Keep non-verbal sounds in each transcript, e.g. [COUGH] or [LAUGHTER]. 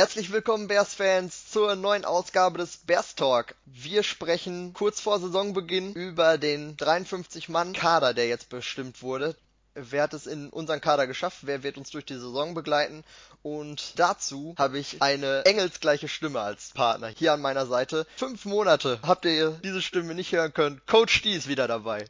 Herzlich willkommen Bears-Fans zur neuen Ausgabe des Bears Talk. Wir sprechen kurz vor Saisonbeginn über den 53-Mann-Kader, der jetzt bestimmt wurde. Wer hat es in unseren Kader geschafft? Wer wird uns durch die Saison begleiten? Und dazu habe ich eine engelsgleiche Stimme als Partner hier an meiner Seite. Fünf Monate habt ihr diese Stimme nicht hören können. Coach Stee ist wieder dabei.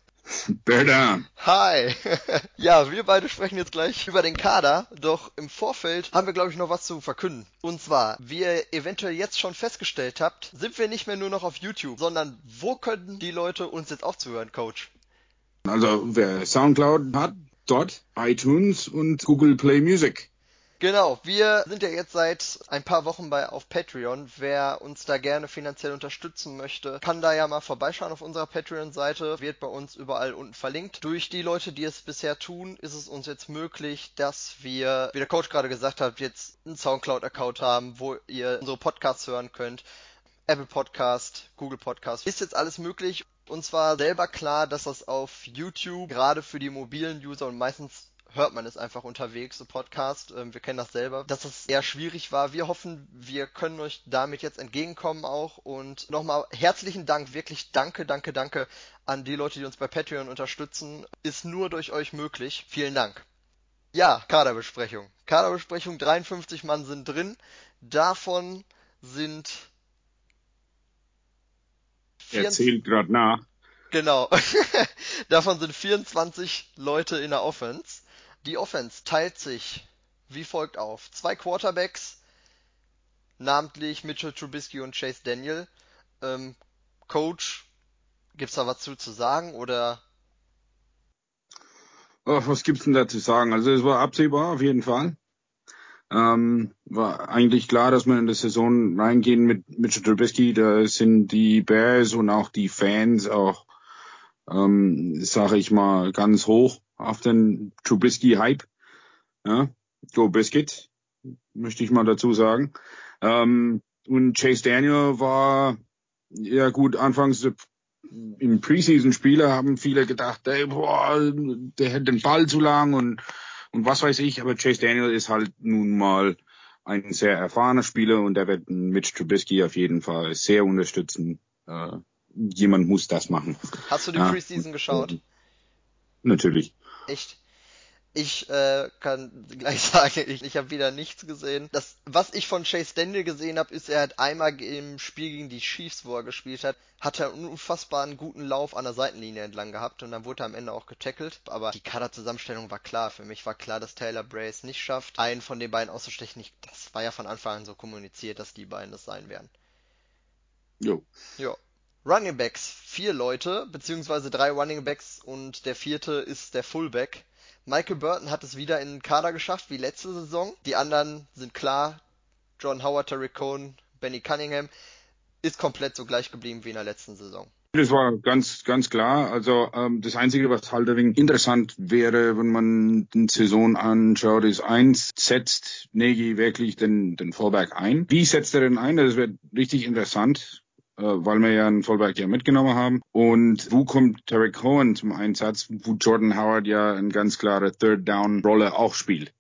Better. Hi. [LAUGHS] ja, wir beide sprechen jetzt gleich über den Kader, doch im Vorfeld haben wir, glaube ich, noch was zu verkünden. Und zwar, wie ihr eventuell jetzt schon festgestellt habt, sind wir nicht mehr nur noch auf YouTube, sondern wo können die Leute uns jetzt aufzuhören, Coach? Also, wer Soundcloud hat, dort iTunes und Google Play Music. Genau, wir sind ja jetzt seit ein paar Wochen bei auf Patreon. Wer uns da gerne finanziell unterstützen möchte, kann da ja mal vorbeischauen auf unserer Patreon-Seite. Wird bei uns überall unten verlinkt. Durch die Leute, die es bisher tun, ist es uns jetzt möglich, dass wir, wie der Coach gerade gesagt hat, jetzt einen Soundcloud-Account haben, wo ihr unsere Podcasts hören könnt. Apple Podcast, Google Podcast. Ist jetzt alles möglich. Uns war selber klar, dass das auf YouTube gerade für die mobilen User und meistens hört man es einfach unterwegs, so Podcast. Ähm, wir kennen das selber, dass es eher schwierig war. Wir hoffen, wir können euch damit jetzt entgegenkommen auch. Und nochmal herzlichen Dank, wirklich danke, danke, danke an die Leute, die uns bei Patreon unterstützen. Ist nur durch euch möglich. Vielen Dank. Ja, Kaderbesprechung. Kaderbesprechung, 53 Mann sind drin. Davon sind... Er zählt gerade nach. Genau. [LAUGHS] Davon sind 24 Leute in der Offense. Die Offense teilt sich wie folgt auf. Zwei Quarterbacks, namentlich Mitchell Trubisky und Chase Daniel. Ähm, Coach, gibt's da was zu, zu sagen oder? Oh, was gibt's denn da zu sagen? Also es war absehbar auf jeden Fall. Ähm, war eigentlich klar, dass wir in der Saison reingehen mit Mitchell Trubisky. Da sind die Bears und auch die Fans auch, ähm, sage ich mal, ganz hoch auf den Trubisky-Hype. Ja, Go Biscuit, möchte ich mal dazu sagen. Ähm, und Chase Daniel war, ja gut, anfangs im Preseason-Spieler haben viele gedacht, ey, boah, der hätte den Ball zu lang und, und was weiß ich, aber Chase Daniel ist halt nun mal ein sehr erfahrener Spieler und der wird Mitch Trubisky auf jeden Fall sehr unterstützen. Äh, jemand muss das machen. Hast du die ja. Preseason geschaut? Natürlich. Echt? Ich äh, kann gleich [LAUGHS] sagen, ich, ich habe wieder nichts gesehen. Das, was ich von Chase Daniel gesehen habe, ist, er hat einmal im Spiel gegen die Chiefs, wo er gespielt hat, hat er einen unfassbaren guten Lauf an der Seitenlinie entlang gehabt und dann wurde er am Ende auch getackelt. Aber die Kaderzusammenstellung war klar. Für mich war klar, dass Taylor Brace nicht schafft, einen von den beiden auszustechen. Das war ja von Anfang an so kommuniziert, dass die beiden das sein werden. Jo. Jo. Running Backs, vier Leute, beziehungsweise drei Running Backs und der vierte ist der Fullback. Michael Burton hat es wieder in den Kader geschafft, wie letzte Saison. Die anderen sind klar. John Howard, Terry Cohn, Benny Cunningham ist komplett so gleich geblieben wie in der letzten Saison. Das war ganz, ganz klar. Also ähm, das Einzige, was halt ein wenig interessant wäre, wenn man die Saison anschaut, ist eins, setzt Negi wirklich den, den Fallback ein? Wie setzt er den ein? Das wird richtig interessant. Äh, weil wir ja einen Vollberg ja mitgenommen haben. Und wo kommt Terry Cohen zum Einsatz, wo Jordan Howard ja eine ganz klare Third Down Rolle auch spielt?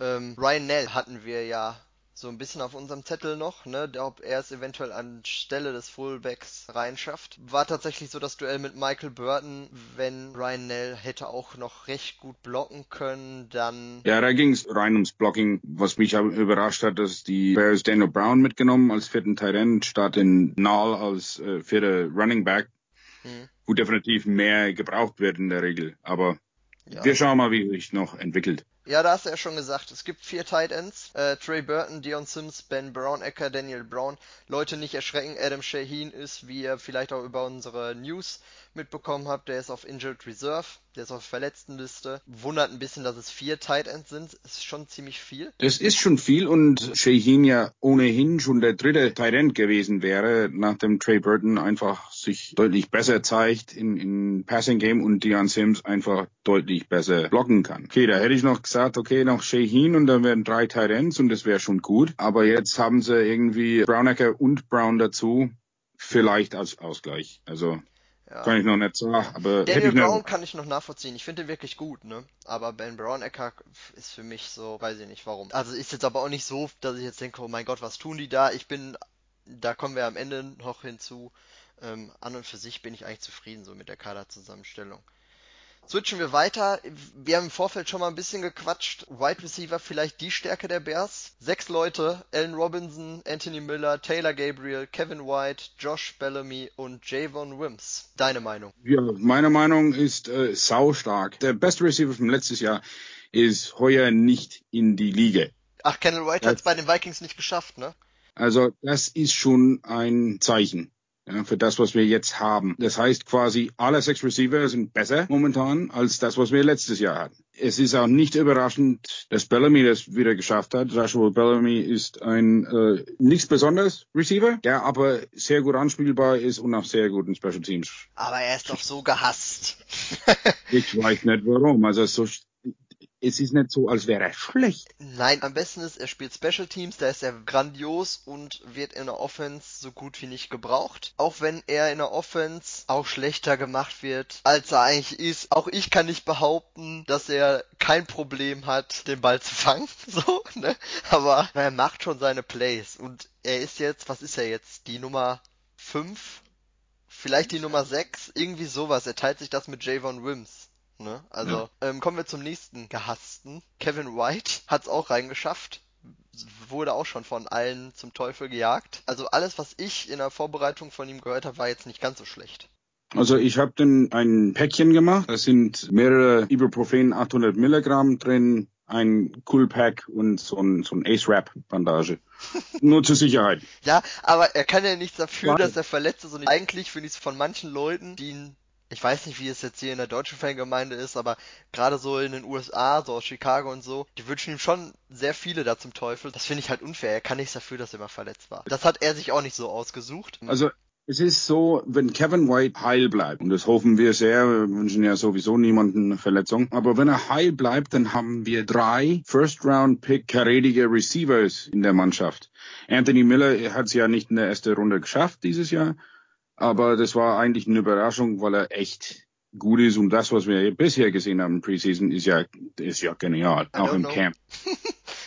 Ähm, Ryan Nell hatten wir ja so ein bisschen auf unserem Zettel noch, ne, ob er es eventuell anstelle des Fullbacks reinschafft. War tatsächlich so das Duell mit Michael Burton, wenn Ryan Nell hätte auch noch recht gut blocken können, dann... Ja, da ging es rein ums Blocking, was mich überrascht hat, dass die Bears Daniel Brown mitgenommen als vierten Tight End statt in Nall als äh, vierter Running Back, hm. wo definitiv mehr gebraucht wird in der Regel, aber ja. wir schauen mal, wie sich noch entwickelt. Ja, da hast du ja schon gesagt, es gibt vier Tight Ends. Äh, Trey Burton, Dion Sims, Ben Brown, Ecker, Daniel Brown. Leute nicht erschrecken, Adam Shaheen ist, wie ihr vielleicht auch über unsere News mitbekommen habt, der ist auf Injured Reserve, der ist auf Verletztenliste. Wundert ein bisschen, dass es vier Tight Ends sind. Ist schon ziemlich viel. Das ist schon viel und Shaheen ja ohnehin schon der dritte Tight End gewesen wäre, nachdem Trey Burton einfach sich deutlich besser zeigt in, in Passing Game und Dion Sims einfach deutlich besser blocken kann. Okay, da hätte ich noch gesagt, okay, noch Shaheen und dann wären drei Tight Ends und das wäre schon gut. Aber jetzt haben sie irgendwie Brownecker und Brown dazu, vielleicht als Ausgleich. Also ja. kann ich noch nicht sagen. Aber Daniel Brown nicht... kann ich noch nachvollziehen. Ich finde den wirklich gut, ne? Aber Ben Brown Ecker ist für mich so, weiß ich nicht warum. Also ist jetzt aber auch nicht so, dass ich jetzt denke, oh mein Gott, was tun die da? Ich bin, da kommen wir am Ende noch hinzu. Ähm, an und für sich bin ich eigentlich zufrieden so mit der Kaderzusammenstellung. Switchen wir weiter. Wir haben im Vorfeld schon mal ein bisschen gequatscht. Wide Receiver vielleicht die Stärke der Bears. Sechs Leute. Allen Robinson, Anthony Miller, Taylor Gabriel, Kevin White, Josh Bellamy und Javon Wims. Deine Meinung? Ja, meine Meinung ist äh, sau stark. Der beste Receiver vom letztes Jahr ist heuer nicht in die Liga. Ach, Kenneth White hat es bei den Vikings nicht geschafft, ne? Also das ist schon ein Zeichen ja, für das, was wir jetzt haben. Das heißt quasi, alle sechs Receiver sind besser momentan als das, was wir letztes Jahr hatten. Es ist auch nicht überraschend, dass Bellamy das wieder geschafft hat. Joshua Bellamy ist ein äh, nichts besonderes Receiver, der aber sehr gut anspielbar ist und auch sehr gut in Special Teams. Aber er ist doch so gehasst. ich weiß nicht warum. Also so es ist nicht so, als wäre er schlecht. Nein, am besten ist, er spielt Special Teams, da ist er grandios und wird in der Offense so gut wie nicht gebraucht. Auch wenn er in der Offense auch schlechter gemacht wird, als er eigentlich ist. Auch ich kann nicht behaupten, dass er kein Problem hat, den Ball zu fangen, [LAUGHS] so, ne? Aber er macht schon seine Plays und er ist jetzt, was ist er jetzt? Die Nummer 5? Vielleicht die Nummer 6? Irgendwie sowas. Er teilt sich das mit Javon Wims. Ne? Also ja. ähm, kommen wir zum nächsten gehassten. Kevin White [LAUGHS] hat es auch reingeschafft. Wurde auch schon von allen zum Teufel gejagt. Also alles, was ich in der Vorbereitung von ihm gehört habe, war jetzt nicht ganz so schlecht. Also ich habe dann ein Päckchen gemacht. Da sind mehrere Ibuprofen 800 Milligramm drin, ein Cool Pack und so ein, so ein Ace Wrap Bandage. [LAUGHS] Nur zur Sicherheit. Ja, aber er kann ja nichts dafür, dass er verletzt ist und eigentlich finde ich es von manchen Leuten, die ihn ich weiß nicht, wie es jetzt hier in der deutschen Fangemeinde ist, aber gerade so in den USA, so aus Chicago und so, die wünschen ihm schon sehr viele da zum Teufel. Das finde ich halt unfair. Er kann nichts dafür, dass er mal verletzt war. Das hat er sich auch nicht so ausgesucht. Also es ist so, wenn Kevin White heil bleibt, und das hoffen wir sehr, wir wünschen ja sowieso niemanden Verletzung, aber wenn er heil bleibt, dann haben wir drei First-Round-Pick karätige Receivers in der Mannschaft. Anthony Miller hat es ja nicht in der ersten Runde geschafft dieses Jahr. Aber das war eigentlich eine Überraschung, weil er echt gut ist und das, was wir bisher gesehen haben im Preseason, ist ja, ist ja genial. Auch im know. Camp. [LAUGHS]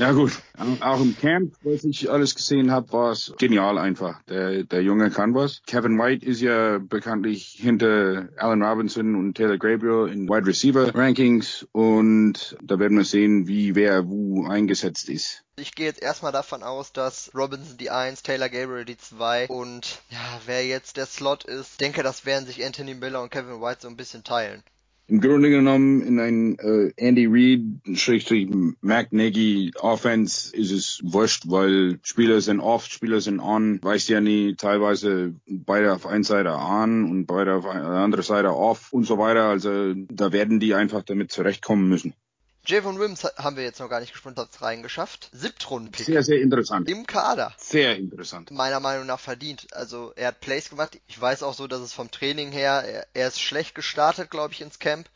Ja gut, auch im Camp, was ich alles gesehen habe, war es genial einfach. Der, der Junge kann was. Kevin White ist ja bekanntlich hinter Allen Robinson und Taylor Gabriel in Wide Receiver Rankings und da werden wir sehen, wie wer wo eingesetzt ist. Ich gehe jetzt erstmal davon aus, dass Robinson die 1, Taylor Gabriel die 2 und ja, wer jetzt der Slot ist, denke, das werden sich Anthony Miller und Kevin White so ein bisschen teilen im Grunde genommen in ein äh, Andy Reid, Schrägstrich Mac Nagy Offense ist es wurscht, weil Spieler sind off, Spieler sind on, weiß ja nie, teilweise beide auf einer Seite on und beide auf einer anderen Seite off und so weiter. Also da werden die einfach damit zurechtkommen müssen. Javon Wims haben wir jetzt noch gar nicht gesprochen, hat reingeschafft. Siebtrunden-Pick. Sehr, sehr interessant. Im Kader. Sehr interessant. Meiner Meinung nach verdient. Also er hat Plays gemacht. Ich weiß auch so, dass es vom Training her, er, er ist schlecht gestartet, glaube ich, ins Camp.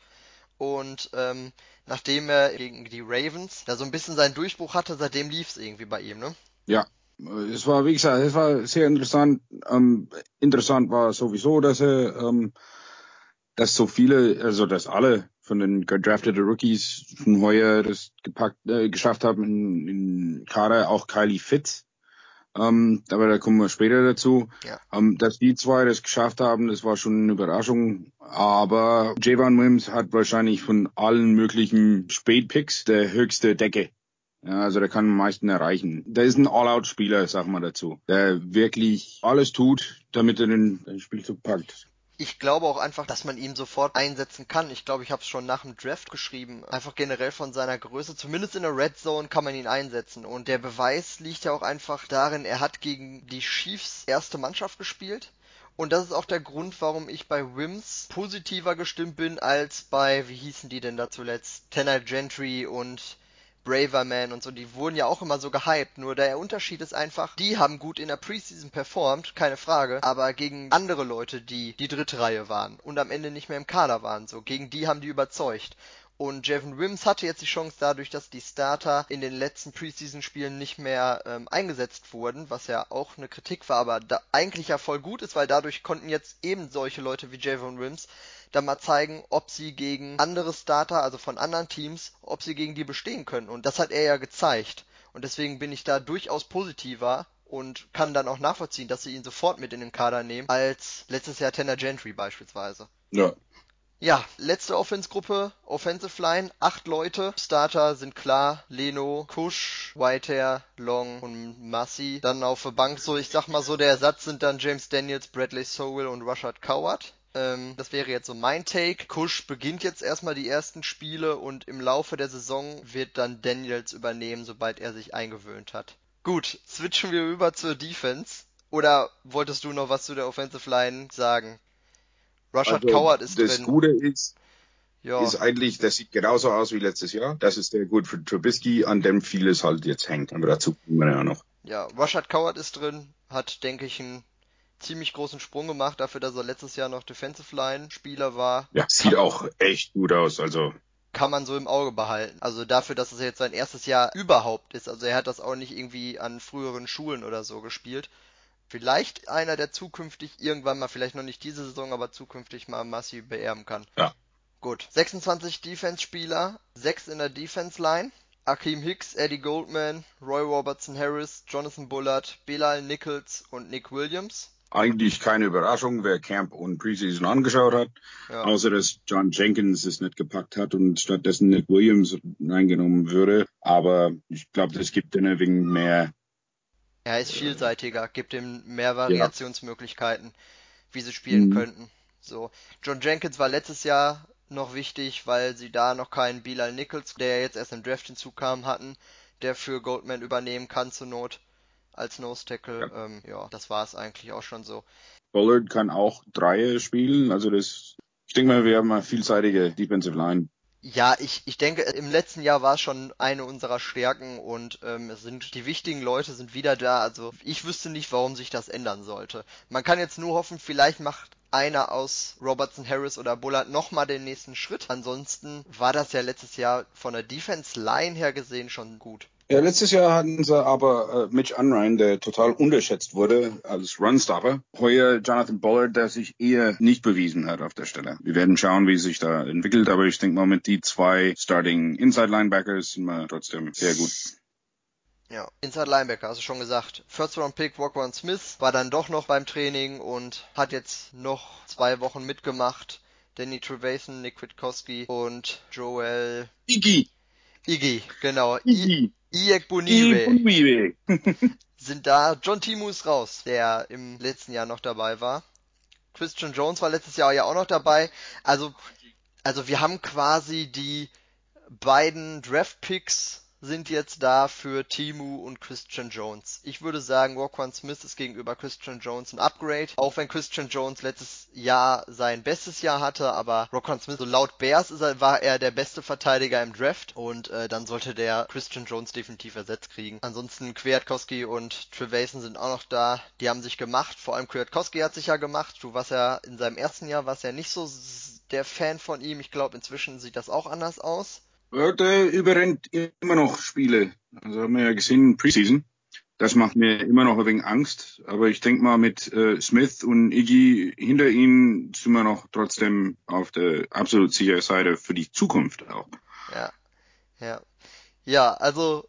Und ähm, nachdem er gegen die Ravens da so ein bisschen seinen Durchbruch hatte, seitdem lief es irgendwie bei ihm, ne? Ja, es war, wie gesagt, es war sehr interessant. Ähm, interessant war sowieso, dass er, ähm, dass so viele, also dass alle von den gedrafteten Rookies von heuer das gepackt, äh, geschafft haben in, in Kader, auch Kylie Fitz. Ähm, aber da kommen wir später dazu. Ja. Ähm, dass die zwei das geschafft haben, das war schon eine Überraschung. Aber Javon Wims hat wahrscheinlich von allen möglichen Spätpicks der höchste Decke. Ja, also der kann am meisten erreichen. Der ist ein All-Out-Spieler, sag mal dazu. Der wirklich alles tut, damit er den, den Spielzug packt ich glaube auch einfach, dass man ihn sofort einsetzen kann. Ich glaube, ich habe es schon nach dem Draft geschrieben. Einfach generell von seiner Größe, zumindest in der Red Zone kann man ihn einsetzen. Und der Beweis liegt ja auch einfach darin, er hat gegen die Chiefs erste Mannschaft gespielt. Und das ist auch der Grund, warum ich bei Wims positiver gestimmt bin als bei, wie hießen die denn da zuletzt? Tanner Gentry und Braverman und so, die wurden ja auch immer so gehypt. Nur der Unterschied ist einfach, die haben gut in der Preseason performt, keine Frage, aber gegen andere Leute, die die dritte Reihe waren und am Ende nicht mehr im Kader waren, so, gegen die haben die überzeugt. Und Javon Wims hatte jetzt die Chance dadurch, dass die Starter in den letzten Preseason-Spielen nicht mehr ähm, eingesetzt wurden, was ja auch eine Kritik war, aber da eigentlich ja voll gut ist, weil dadurch konnten jetzt eben solche Leute wie Javon Wims dann mal zeigen, ob sie gegen andere Starter, also von anderen Teams, ob sie gegen die bestehen können. Und das hat er ja gezeigt. Und deswegen bin ich da durchaus positiver und kann dann auch nachvollziehen, dass sie ihn sofort mit in den Kader nehmen, als letztes Jahr Tanner Gentry beispielsweise. Ja, ja, letzte Offense-Gruppe, Offensive Line, acht Leute. Starter sind klar, Leno, Kush, Whitehair, Long und Massey. Dann auf der Bank so, ich sag mal so, der Ersatz sind dann James Daniels, Bradley Sowell und Rushard Coward. Ähm, das wäre jetzt so mein Take. Kush beginnt jetzt erstmal die ersten Spiele und im Laufe der Saison wird dann Daniels übernehmen, sobald er sich eingewöhnt hat. Gut, switchen wir über zur Defense. Oder wolltest du noch was zu der Offensive Line sagen? Rushard also, Coward ist das drin. Das Gute ist, ja. ist eigentlich, das sieht genauso aus wie letztes Jahr. Das ist der gut für Trubisky, an dem vieles halt jetzt hängt. Aber dazu kommen wir ja noch. Ja, Rushard Coward ist drin, hat, denke ich, einen ziemlich großen Sprung gemacht, dafür, dass er letztes Jahr noch Defensive Line Spieler war. Ja, sieht auch echt gut aus, also. Kann man so im Auge behalten. Also dafür, dass es jetzt sein erstes Jahr überhaupt ist. Also er hat das auch nicht irgendwie an früheren Schulen oder so gespielt vielleicht einer, der zukünftig irgendwann mal, vielleicht noch nicht diese Saison, aber zukünftig mal Massi beerben kann. Ja. Gut. 26 Defense-Spieler, 6 in der Defense-Line. Akeem Hicks, Eddie Goldman, Roy Robertson Harris, Jonathan Bullard, Bilal Nichols und Nick Williams. Eigentlich keine Überraschung, wer Camp und Preseason angeschaut hat. Ja. Außer dass John Jenkins es nicht gepackt hat und stattdessen Nick Williams reingenommen würde. Aber ich glaube, das gibt denen wegen mehr er ist vielseitiger, gibt ihm mehr Variationsmöglichkeiten, wie sie spielen mhm. könnten. So, John Jenkins war letztes Jahr noch wichtig, weil sie da noch keinen Bilal Nichols, der jetzt erst im Draft hinzukam, hatten, der für Goldman übernehmen kann zur Not als Nose Tackle. Ja, ähm, ja das war es eigentlich auch schon so. Bullard kann auch Dreie spielen, also das, ich denke mal, wir haben eine vielseitige Defensive Line. Ja, ich, ich denke, im letzten Jahr war es schon eine unserer Stärken und ähm, es sind die wichtigen Leute sind wieder da. Also ich wüsste nicht, warum sich das ändern sollte. Man kann jetzt nur hoffen, vielleicht macht einer aus Robertson, Harris oder Bullard nochmal den nächsten Schritt. Ansonsten war das ja letztes Jahr von der Defense Line her gesehen schon gut. Ja, letztes Jahr hatten sie aber äh, Mitch Unrein, der total unterschätzt wurde als Runstopper. Heuer Jonathan Bullard, der sich eher nicht bewiesen hat auf der Stelle. Wir werden schauen, wie sich da entwickelt, aber ich denke mal mit die zwei Starting Inside Linebackers sind wir trotzdem sehr gut. Ja, Inside Linebacker, hast du schon gesagt. First Round Pick Rockwan Smith war dann doch noch beim Training und hat jetzt noch zwei Wochen mitgemacht. Danny Trevathan, Nick Witkowski und Joel Iggy. Iggy, genau. Iggy. Iek Buniwe [LAUGHS] sind da. John Timu ist raus, der im letzten Jahr noch dabei war. Christian Jones war letztes Jahr ja auch noch dabei. Also, also wir haben quasi die beiden Draft Picks sind jetzt da für Timu und Christian Jones. Ich würde sagen, Roquan Smith ist gegenüber Christian Jones ein Upgrade, auch wenn Christian Jones letztes Jahr sein bestes Jahr hatte, aber Roquan Smith, so laut Bears er, war er der beste Verteidiger im Draft und äh, dann sollte der Christian Jones definitiv ersetzt kriegen. Ansonsten Kwiatkowski und Trevason sind auch noch da, die haben sich gemacht, vor allem Kwiatkowski hat sich ja gemacht, du warst ja in seinem ersten Jahr, warst ja nicht so der Fan von ihm, ich glaube inzwischen sieht das auch anders aus. Der überrennt immer noch Spiele. Also haben wir ja gesehen, Preseason. Das macht mir immer noch ein wenig Angst. Aber ich denke mal, mit äh, Smith und Iggy hinter ihnen sind wir noch trotzdem auf der absolut sicheren Seite für die Zukunft auch. Ja, ja. Ja, also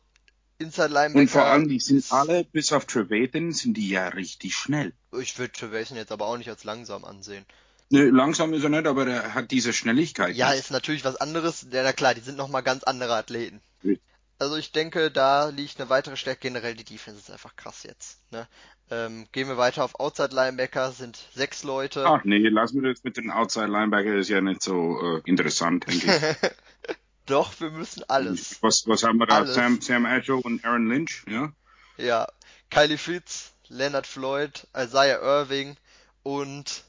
Inside Linebacker. Und vor allem, die sind alle, bis auf Trevathan, sind die ja richtig schnell. Ich würde Trevathan jetzt aber auch nicht als langsam ansehen. Ne, langsam ist er nicht, aber er hat diese Schnelligkeit. Ja, ist natürlich was anderes. Ja, na klar, die sind nochmal ganz andere Athleten. Ja. Also ich denke, da liegt eine weitere Stärke. Generell die Defense ist einfach krass jetzt. Ne? Ähm, gehen wir weiter auf Outside Linebacker, sind sechs Leute. Ach nee, lassen wir das mit den Outside Linebacker, ist ja nicht so äh, interessant, denke ich. [LAUGHS] Doch, wir müssen alles. Was, was haben wir da? Sam, Sam Agile und Aaron Lynch, ja? Ja, Kylie Fitz, Leonard Floyd, Isaiah Irving und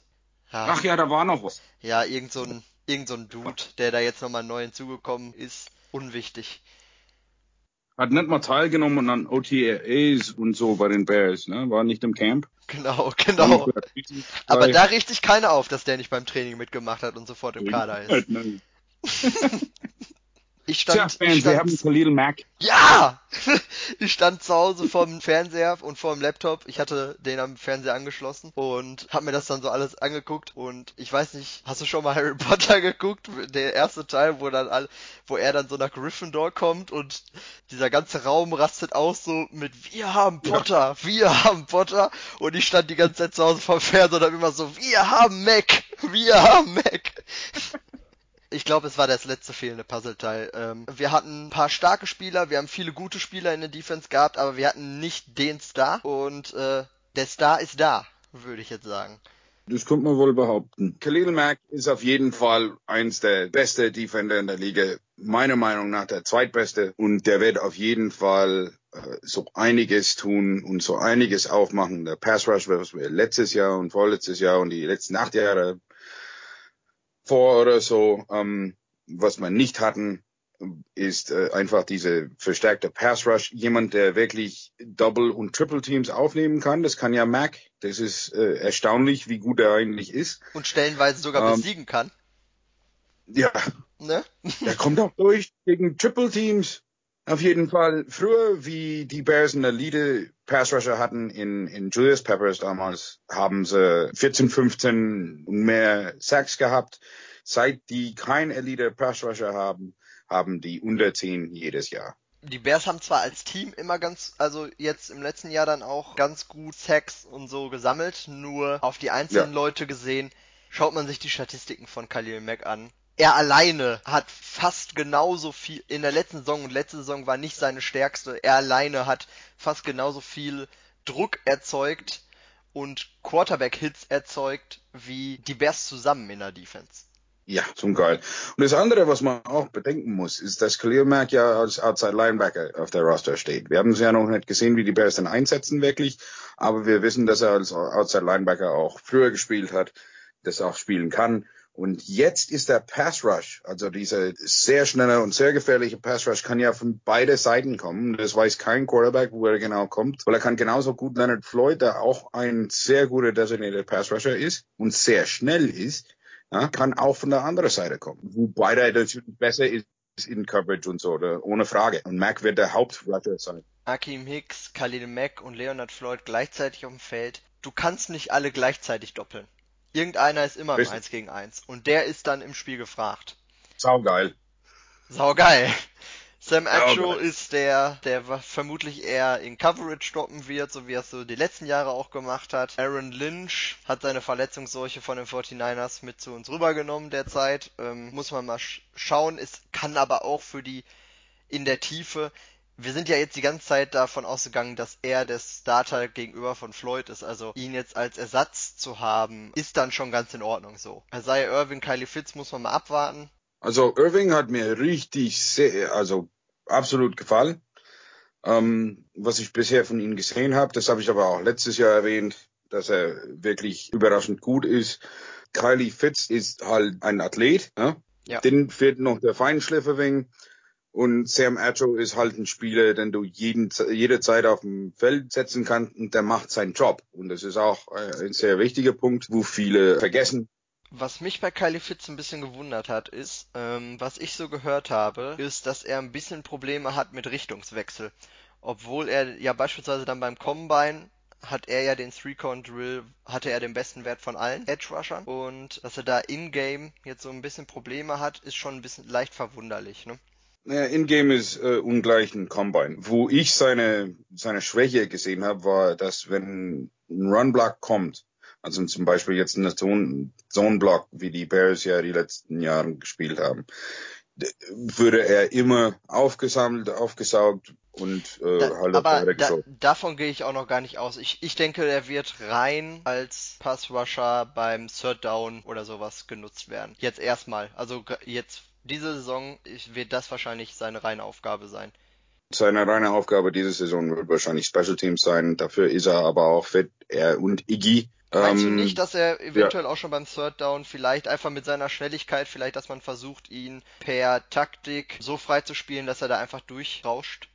ja. Ach ja, da war noch was. Ja, irgend so ein, irgend so ein Dude, der da jetzt nochmal neu hinzugekommen ist. Unwichtig. Hat nicht mal teilgenommen an OTAs und so bei den Bears, ne? War nicht im Camp. Genau, genau. Aber da riecht sich keiner auf, dass der nicht beim Training mitgemacht hat und sofort im Kader ist. [LAUGHS] Ich stand, Tja, Fans, ich stand, wir haben Khalil Mack. Ja! [LAUGHS] ich stand zu Hause vorm Fernseher und vorm Laptop. Ich hatte den am Fernseher angeschlossen und hab mir das dann so alles angeguckt und ich weiß nicht, hast du schon mal [LAUGHS] Harry Potter geguckt? Der erste Teil, wo dann all, wo er dann so nach Gryffindor kommt und dieser ganze Raum rastet aus so mit Wir haben Potter, ja. wir haben Potter und ich stand die ganze Zeit zu Hause vorm Fernseher und hab immer so Wir haben Mac, wir haben Mac. [LAUGHS] Ich glaube, es war das letzte fehlende Puzzleteil. Ähm, wir hatten ein paar starke Spieler, wir haben viele gute Spieler in der Defense gehabt, aber wir hatten nicht den Star und äh, der Star ist da, würde ich jetzt sagen. Das könnte man wohl behaupten. Khalil Mack ist auf jeden Fall eins der beste Defender in der Liga. Meiner Meinung nach der zweitbeste. Und der wird auf jeden Fall äh, so einiges tun und so einiges aufmachen. Der Pass Rush, was wir letztes Jahr und vorletztes Jahr und die letzten acht Jahre vor oder so. Ähm, was wir nicht hatten, ist äh, einfach diese verstärkte Pass Rush. Jemand, der wirklich Double und Triple Teams aufnehmen kann. Das kann ja Mac. Das ist äh, erstaunlich, wie gut er eigentlich ist. Und stellenweise sogar ähm, besiegen kann. Ja. Ne? er kommt auch durch gegen Triple Teams. Auf jeden Fall. Früher, wie die Bears in der Elite Pass Rusher hatten in, in Julius Peppers damals, haben sie 14, 15 und mehr Sacks gehabt. Seit die kein Elite Pass Rusher haben, haben die unter 10 jedes Jahr. Die Bears haben zwar als Team immer ganz, also jetzt im letzten Jahr dann auch ganz gut Sacks und so gesammelt, nur auf die einzelnen ja. Leute gesehen, schaut man sich die Statistiken von Khalil Mack an er alleine hat fast genauso viel in der letzten Saison und letzte Saison war nicht seine stärkste. Er alleine hat fast genauso viel Druck erzeugt und Quarterback-Hits erzeugt wie die Bears zusammen in der Defense. Ja, zum Geil. Und das andere, was man auch bedenken muss, ist, dass Khalil Mack ja als Outside Linebacker auf der Roster steht. Wir haben es ja noch nicht gesehen, wie die Bears dann einsetzen wirklich, aber wir wissen, dass er als Outside Linebacker auch früher gespielt hat, das auch spielen kann. Und jetzt ist der Pass Rush, also dieser sehr schnelle und sehr gefährliche Pass Rush, kann ja von beide Seiten kommen. Das weiß kein Quarterback, wo er genau kommt, weil er kann genauso gut Leonard Floyd, der auch ein sehr guter Designated Pass Rusher ist und sehr schnell ist, ja, kann auch von der anderen Seite kommen. Wobei er natürlich besser ist in Coverage und so, oder, ohne Frage. Und Mac wird der Hauptrusher sein. Akeem Hicks, Khalil Mack und Leonard Floyd gleichzeitig auf dem Feld. Du kannst nicht alle gleichzeitig doppeln. Irgendeiner ist immer im 1 gegen 1 und der ist dann im Spiel gefragt. Saugeil. Saugeil. Sam Acho ist der, der vermutlich eher in Coverage stoppen wird, so wie er es so die letzten Jahre auch gemacht hat. Aaron Lynch hat seine Verletzungsseuche von den 49ers mit zu uns rübergenommen derzeit. Ähm, muss man mal sch schauen. Es kann aber auch für die in der Tiefe wir sind ja jetzt die ganze Zeit davon ausgegangen, dass er der Starter gegenüber von Floyd ist. Also ihn jetzt als Ersatz zu haben, ist dann schon ganz in Ordnung so. Sei Irving, Kylie Fitz muss man mal abwarten. Also Irving hat mir richtig sehr, also absolut gefallen. Ähm, was ich bisher von ihm gesehen habe, das habe ich aber auch letztes Jahr erwähnt, dass er wirklich überraschend gut ist. Kylie Fitz ist halt ein Athlet, ne? ja. Den fehlt noch der Feinschliff und Sam Acho ist halt ein Spieler, den du jeden, jederzeit auf dem Feld setzen kannst und der macht seinen Job. Und das ist auch äh, ein sehr wichtiger Punkt, wo viele vergessen. Was mich bei Kylie Fitz ein bisschen gewundert hat, ist, ähm, was ich so gehört habe, ist, dass er ein bisschen Probleme hat mit Richtungswechsel. Obwohl er ja beispielsweise dann beim Combine hat er ja den Three-Con-Drill, hatte er den besten Wert von allen Edge-Rushern. Und dass er da in-game jetzt so ein bisschen Probleme hat, ist schon ein bisschen leicht verwunderlich, ne? Naja, In-Game ist äh, ungleich ein Combine. Wo ich seine, seine Schwäche gesehen habe, war, dass wenn ein Run-Block kommt, also zum Beispiel jetzt ein Zone-Block, wie die Bears ja die letzten Jahre gespielt haben, würde er immer aufgesammelt, aufgesaugt und äh, da, halt aber da, davon gehe ich auch noch gar nicht aus. Ich, ich denke, er wird rein als Pass-Rusher beim Third Down oder sowas genutzt werden. Jetzt erstmal. Also jetzt diese Saison wird das wahrscheinlich seine reine Aufgabe sein. Seine reine Aufgabe diese Saison wird wahrscheinlich Special Teams sein. Dafür ist er aber auch fit. Er und Iggy. Meinst ähm, du nicht, dass er eventuell ja. auch schon beim Third Down vielleicht einfach mit seiner Schnelligkeit, vielleicht, dass man versucht, ihn per Taktik so frei zu spielen, dass er da einfach durchrauscht?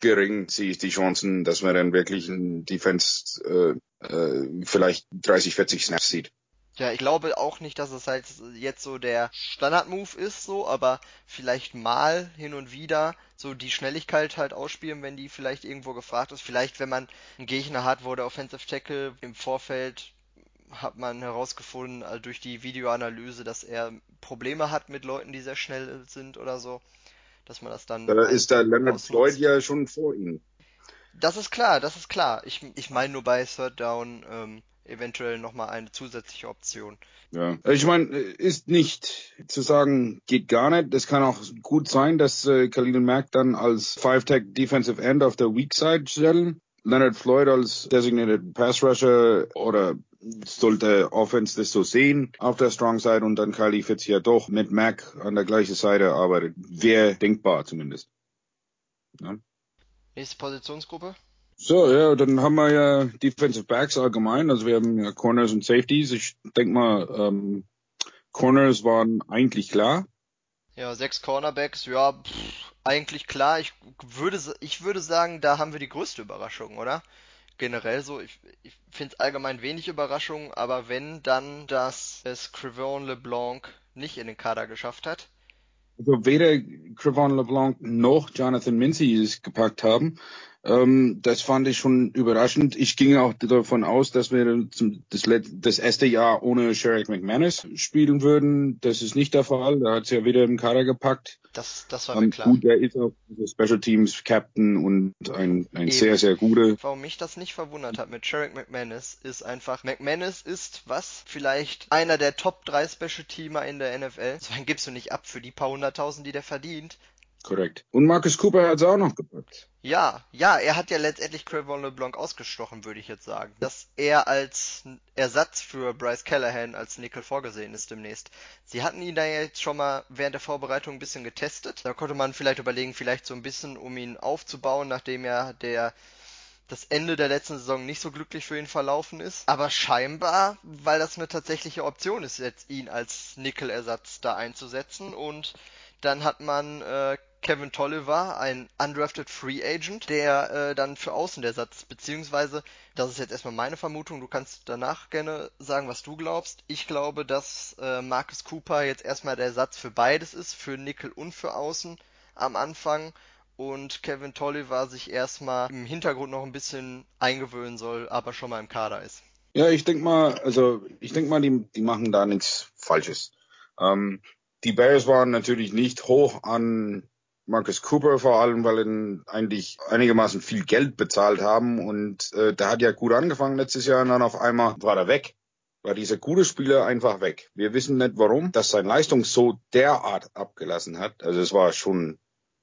Gering sehe ich die Chancen, dass man dann wirklich ein Defense äh, äh, vielleicht 30, 40 Snaps sieht. Ja, ich glaube auch nicht, dass es halt jetzt so der Standard-Move ist, so, aber vielleicht mal hin und wieder so die Schnelligkeit halt ausspielen, wenn die vielleicht irgendwo gefragt ist. Vielleicht, wenn man einen Gegner hat, wo der Offensive Tackle im Vorfeld hat man herausgefunden also durch die Videoanalyse, dass er Probleme hat mit Leuten, die sehr schnell sind oder so, dass man das dann. Da ist der Leonard Floyd ja schon vor ihm. Das ist klar, das ist klar. Ich, ich meine nur bei Third Down ähm, eventuell nochmal eine zusätzliche Option. Ja, ich meine, ist nicht zu sagen, geht gar nicht. Es kann auch gut sein, dass äh, Khalil Mack dann als Five-Tech Defensive End auf der Weak Side stellen. Leonard Floyd als Designated Pass Rusher oder sollte Offense das so sehen auf der Strong Side und dann Kylie Fitz ja doch mit Mac an der gleichen Seite arbeitet. Wäre denkbar zumindest. Ja. Nächste Positionsgruppe? So, ja, dann haben wir ja Defensive Backs allgemein. Also wir haben ja Corners und Safeties. Ich denke mal, ähm, Corners waren eigentlich klar. Ja, sechs Cornerbacks, ja, pff, eigentlich klar. Ich würde, ich würde sagen, da haben wir die größte Überraschung, oder? Generell so, ich, ich finde es allgemein wenig Überraschung, aber wenn, dann, dass es Crevon LeBlanc nicht in den Kader geschafft hat. Also weder Crevon LeBlanc noch Jonathan Mincy es gepackt haben. Ähm, das fand ich schon überraschend. Ich ging auch davon aus, dass wir zum, das, das erste Jahr ohne Sherrick McManus spielen würden. Das ist nicht der Fall. Da hat es ja wieder im Kader gepackt. Das, das war mir klar. Gut, er ist auch Special Teams Captain und ein, ein sehr, sehr guter. Warum mich das nicht verwundert hat mit Sherrick McManus, ist einfach, McManus ist was? Vielleicht einer der Top 3 Special Teamer in der NFL. So einen gibst du nicht ab für die paar hunderttausend, die der verdient. Korrekt. Und Marcus Cooper hat es auch noch gepackt. Ja, ja, er hat ja letztendlich Crevon LeBlanc ausgestochen, würde ich jetzt sagen. Dass er als Ersatz für Bryce Callahan als Nickel vorgesehen ist demnächst. Sie hatten ihn da jetzt schon mal während der Vorbereitung ein bisschen getestet. Da konnte man vielleicht überlegen, vielleicht so ein bisschen, um ihn aufzubauen, nachdem ja der das Ende der letzten Saison nicht so glücklich für ihn verlaufen ist. Aber scheinbar, weil das eine tatsächliche Option ist, jetzt ihn als Nickel-Ersatz da einzusetzen. Und dann hat man äh, Kevin Tolliver, ein undrafted Free Agent, der äh, dann für außen der Satz, beziehungsweise, das ist jetzt erstmal meine Vermutung, du kannst danach gerne sagen, was du glaubst. Ich glaube, dass äh, Marcus Cooper jetzt erstmal der Satz für beides ist, für Nickel und für außen am Anfang und Kevin Tolliver sich erstmal im Hintergrund noch ein bisschen eingewöhnen soll, aber schon mal im Kader ist. Ja, ich denke mal, also ich denke mal, die, die machen da nichts Falsches. Ähm, die Bears waren natürlich nicht hoch an Marcus Cooper vor allem, weil ihn eigentlich einigermaßen viel Geld bezahlt haben und äh, der hat ja gut angefangen letztes Jahr und dann auf einmal war er weg. War dieser gute Spieler einfach weg. Wir wissen nicht warum, dass seine Leistung so derart abgelassen hat. Also es war schon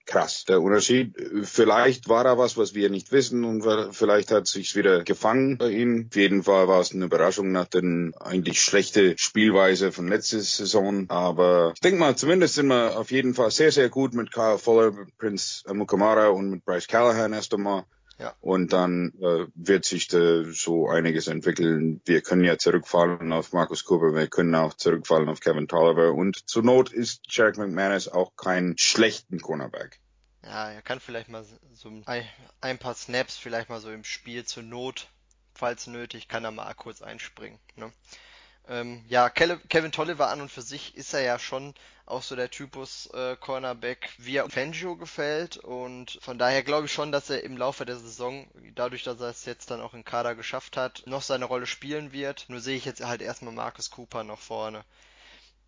krass. Der Unterschied, vielleicht war da was, was wir nicht wissen und vielleicht hat sich's wieder gefangen bei ihm. Auf jeden Fall war es eine Überraschung nach der eigentlich schlechte Spielweise von letzter Saison. Aber ich denke mal, zumindest sind wir auf jeden Fall sehr, sehr gut mit Kyle Fuller, mit Prince Mukamara und mit Bryce Callahan erst einmal. Ja. Und dann äh, wird sich da so einiges entwickeln. Wir können ja zurückfallen auf Marcus Cooper, wir können auch zurückfallen auf Kevin Tolliver. Und zur Not ist Jarek McManus auch kein schlechten Cornerback. Ja, er kann vielleicht mal so ein paar Snaps vielleicht mal so im Spiel zur Not, falls nötig, kann er mal kurz einspringen. Ne? Ähm, ja, Kevin Tolliver an und für sich ist er ja schon auch so der Typus äh, Cornerback, wie er Fangio gefällt und von daher glaube ich schon, dass er im Laufe der Saison, dadurch, dass er es jetzt dann auch in Kader geschafft hat, noch seine Rolle spielen wird. Nur sehe ich jetzt halt erstmal Marcus Cooper noch vorne.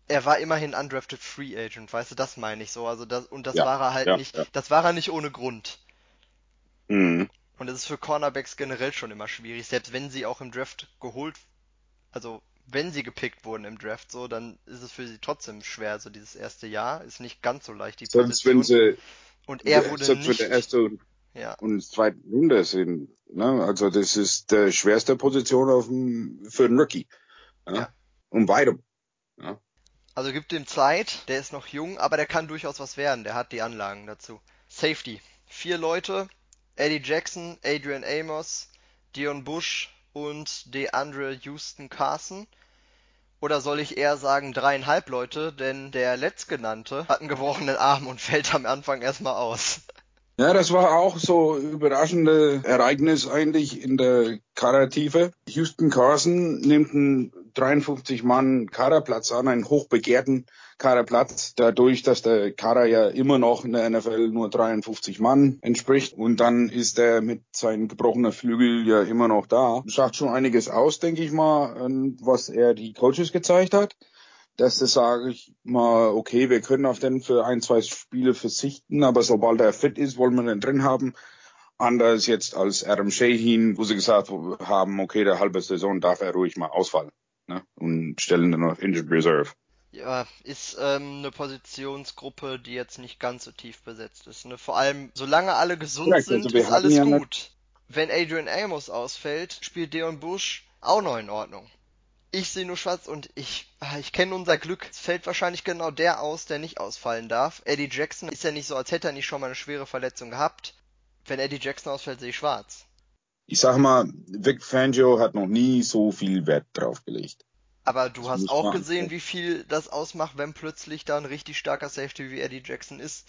Er war immerhin undrafted Free Agent, weißt du, das meine ich so. Also das, und das ja, war er halt ja, nicht, ja. das war er nicht ohne Grund. Mhm. Und das ist für Cornerbacks generell schon immer schwierig, selbst wenn sie auch im Draft geholt, also wenn sie gepickt wurden im Draft, so, dann ist es für sie trotzdem schwer. So dieses erste Jahr ist nicht ganz so leicht, die Selbst Position. wenn sie, und er wurde selbst nicht, wenn der erste und, ja. und zweite Runde sind, ne? Also das ist der schwerste Position auf dem, für einen Rookie. Ja? ja. Und beide. Ja. Also gibt ihm Zeit, der ist noch jung, aber der kann durchaus was werden, der hat die Anlagen dazu. Safety. Vier Leute, Eddie Jackson, Adrian Amos, Dion Bush, und DeAndre Houston Carson. Oder soll ich eher sagen dreieinhalb Leute, denn der letztgenannte hat einen gebrochenen Arm und [LAUGHS] fällt am Anfang erstmal aus. Ja, das war auch so überraschende Ereignis eigentlich in der Kadertiefe. Houston Carson nimmt einen 53 Mann Kaderplatz an, einen hochbegehrten Kaderplatz, dadurch, dass der Kader ja immer noch in der NFL nur 53 Mann entspricht. Und dann ist er mit seinen gebrochenen Flügel ja immer noch da. Sagt schon einiges aus, denke ich mal, was er die Coaches gezeigt hat dass das sage ich mal, okay, wir können auf den für ein, zwei Spiele verzichten, aber sobald er fit ist, wollen wir den drin haben. Anders jetzt als Adam Shaheen, wo sie gesagt haben, okay, der halbe Saison darf er ruhig mal ausfallen ne? und stellen dann noch Injured Reserve. Ja, ist ähm, eine Positionsgruppe, die jetzt nicht ganz so tief besetzt ist. Ne? Vor allem, solange alle gesund Correct, sind, also ist alles ja gut. Wenn Adrian Amos ausfällt, spielt Deon Bush auch noch in Ordnung. Ich sehe nur schwarz und ich, ah, ich kenne unser Glück. Es fällt wahrscheinlich genau der aus, der nicht ausfallen darf. Eddie Jackson ist ja nicht so, als hätte er nicht schon mal eine schwere Verletzung gehabt. Wenn Eddie Jackson ausfällt, sehe ich schwarz. Ich sag mal, Vic Fangio hat noch nie so viel Wert drauf gelegt. Aber du das hast auch gesehen, wie viel das ausmacht, wenn plötzlich da ein richtig starker Safety wie Eddie Jackson ist.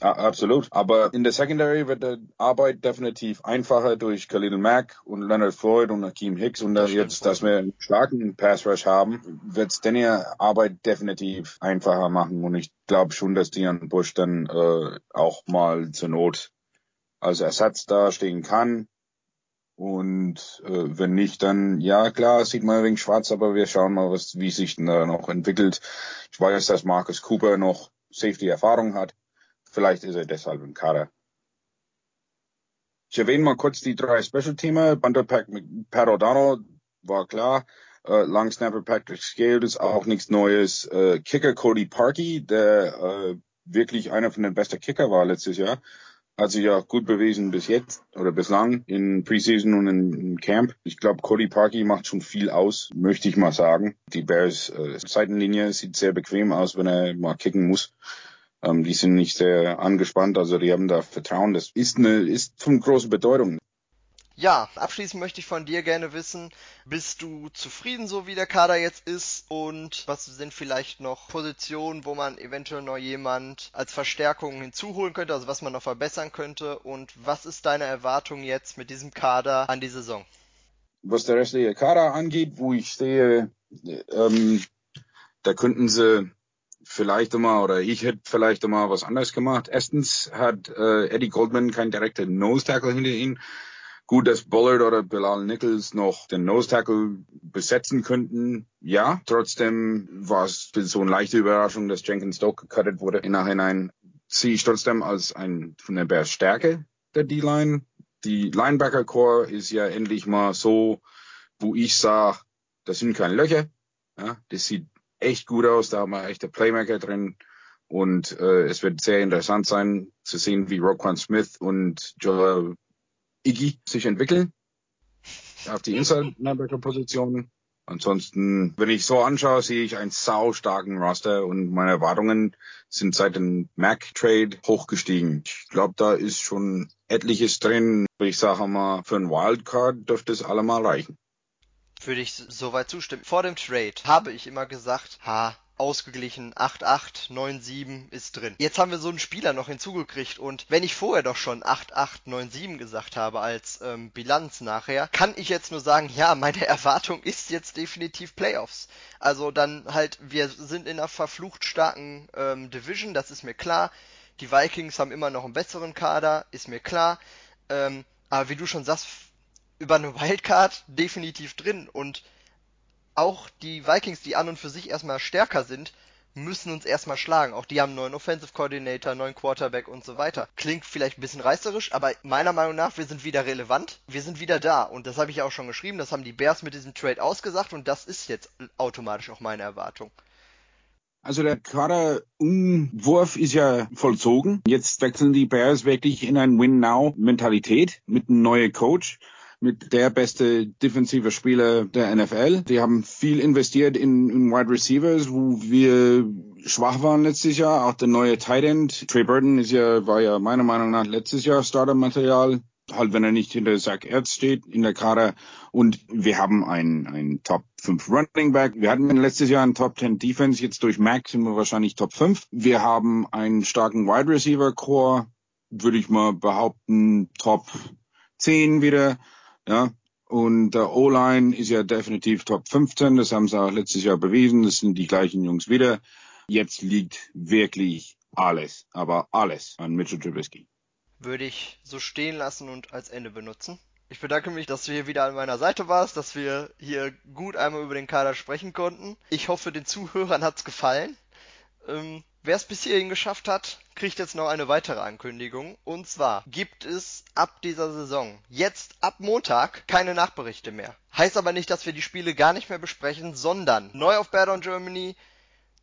Ja, absolut. Aber in der Secondary wird die Arbeit definitiv einfacher durch Khalil Mack und Leonard Floyd und Hakeem Hicks. Und das jetzt, dass wir einen starken Pass Rush haben, wird es denn Arbeit definitiv einfacher machen. Und ich glaube schon, dass Dion Bush dann äh, auch mal zur Not als Ersatz da stehen kann. Und äh, wenn nicht, dann ja klar, sieht man ein wenig schwarz, aber wir schauen mal, was, wie sich da noch entwickelt. Ich weiß, dass Marcus Cooper noch Safety-Erfahrung hat. Vielleicht ist er deshalb im Kader. Ich erwähne mal kurz die drei. Bunderpack mit O'Donnell war klar. Äh, Longsnapper Patrick Scale ist auch nichts Neues. Äh, Kicker Cody Parkey, der äh, wirklich einer von den besten Kicker war letztes Jahr, hat sich auch gut bewiesen bis jetzt oder bislang in Preseason und in Camp. Ich glaube, Cody Parkey macht schon viel aus, möchte ich mal sagen. Die Bears äh, Seitenlinie sieht sehr bequem aus, wenn er mal kicken muss. Ähm, die sind nicht sehr angespannt, also die haben da Vertrauen. Das ist eine, ist von großer Bedeutung. Ja, abschließend möchte ich von dir gerne wissen, bist du zufrieden, so wie der Kader jetzt ist? Und was sind vielleicht noch Positionen, wo man eventuell noch jemand als Verstärkung hinzuholen könnte, also was man noch verbessern könnte? Und was ist deine Erwartung jetzt mit diesem Kader an die Saison? Was der restliche Kader angeht, wo ich sehe, ähm, da könnten sie vielleicht immer oder ich hätte vielleicht immer was anderes gemacht. Erstens hat äh, Eddie Goldman keinen direkten Nose Tackle hinter ihm. Gut, dass Bullard oder Bilal Nichols noch den Nose Tackle besetzen könnten. Ja, trotzdem war es so eine leichte Überraschung, dass Jenkins Stoke gecuttet wurde. Im Nachhinein sehe ich trotzdem als ein von der Bears Stärke der D-Line. Die Linebacker Core ist ja endlich mal so, wo ich sage, das sind keine Löcher. Ja, das sieht echt gut aus. Da haben wir echte Playmaker drin. Und äh, es wird sehr interessant sein zu sehen, wie Roquan Smith und Joel Iggy sich entwickeln auf die Inside-Linebacker-Position. Ansonsten, wenn ich so anschaue, sehe ich einen sau starken und meine Erwartungen sind seit dem Mac-Trade hochgestiegen. Ich glaube, da ist schon etliches drin. Ich sage mal, für ein Wildcard dürfte es allemal reichen würde ich soweit zustimmen. Vor dem Trade habe ich immer gesagt, ha, ausgeglichen, 8-8, 9-7 ist drin. Jetzt haben wir so einen Spieler noch hinzugekriegt und wenn ich vorher doch schon 8-8, 9-7 gesagt habe als ähm, Bilanz nachher, kann ich jetzt nur sagen, ja, meine [LAUGHS] Erwartung ist jetzt definitiv Playoffs. Also dann halt, wir sind in einer verflucht starken ähm, Division, das ist mir klar. Die Vikings haben immer noch einen besseren Kader, ist mir klar. Ähm, aber wie du schon sagst, über eine Wildcard definitiv drin und auch die Vikings, die an und für sich erstmal stärker sind, müssen uns erstmal schlagen. Auch die haben einen neuen Offensive Coordinator, neuen Quarterback und so weiter. Klingt vielleicht ein bisschen reißerisch, aber meiner Meinung nach, wir sind wieder relevant. Wir sind wieder da. Und das habe ich auch schon geschrieben. Das haben die Bears mit diesem Trade ausgesagt und das ist jetzt automatisch auch meine Erwartung. Also der Kaderumwurf ist ja vollzogen. Jetzt wechseln die Bears wirklich in ein Win-Now-Mentalität mit einem neuen Coach mit der beste defensive Spieler der NFL. Die haben viel investiert in, in Wide Receivers, wo wir schwach waren letztes Jahr. Auch der neue Tight End, Trey Burton ist ja, war ja meiner Meinung nach letztes Jahr Startermaterial. Halt, wenn er nicht hinter Zach Ertz steht in der Kader. Und wir haben einen, einen Top 5 Running Back. Wir hatten letztes Jahr einen Top 10 Defense. Jetzt durch Max sind wir wahrscheinlich Top 5. Wir haben einen starken Wide Receiver Core würde ich mal behaupten, Top 10 wieder. Ja, und der O-Line ist ja definitiv Top 15. Das haben sie auch letztes Jahr bewiesen. Das sind die gleichen Jungs wieder. Jetzt liegt wirklich alles, aber alles an Mitchell Trubisky. Würde ich so stehen lassen und als Ende benutzen. Ich bedanke mich, dass du hier wieder an meiner Seite warst, dass wir hier gut einmal über den Kader sprechen konnten. Ich hoffe, den Zuhörern hat's gefallen. Ähm, Wer es bis hierhin geschafft hat, kriegt jetzt noch eine weitere Ankündigung. Und zwar gibt es ab dieser Saison, jetzt ab Montag, keine Nachberichte mehr. Heißt aber nicht, dass wir die Spiele gar nicht mehr besprechen, sondern neu auf Bad on Germany,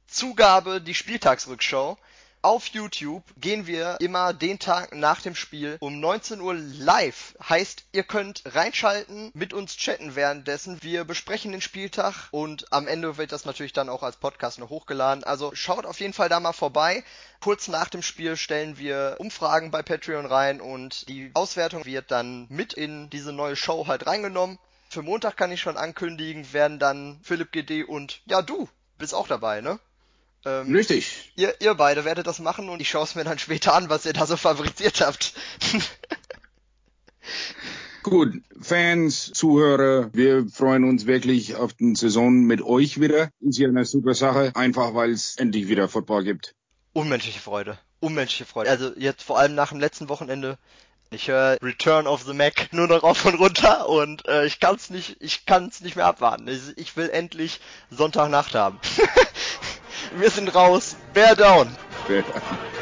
Zugabe die Spieltagsrückschau. Auf YouTube gehen wir immer den Tag nach dem Spiel um 19 Uhr live. Heißt, ihr könnt reinschalten, mit uns chatten währenddessen. Wir besprechen den Spieltag und am Ende wird das natürlich dann auch als Podcast noch hochgeladen. Also schaut auf jeden Fall da mal vorbei. Kurz nach dem Spiel stellen wir Umfragen bei Patreon rein und die Auswertung wird dann mit in diese neue Show halt reingenommen. Für Montag kann ich schon ankündigen, werden dann Philipp GD und ja du bist auch dabei, ne? Ähm, Richtig. Ihr, ihr beide werdet das machen und ich schaue es mir dann später an, was ihr da so fabriziert habt. [LAUGHS] Gut, Fans, Zuhörer, wir freuen uns wirklich auf die Saison mit euch wieder. Ist ja eine super Sache, einfach weil es endlich wieder Football gibt. Unmenschliche Freude. Unmenschliche Freude. Also jetzt vor allem nach dem letzten Wochenende. Ich höre Return of the Mac nur noch rauf und runter und äh, ich kann's nicht, ich kann's nicht mehr abwarten. Ich, ich will endlich Sonntagnacht haben. [LAUGHS] Wir sind raus. Bear down. Bear down.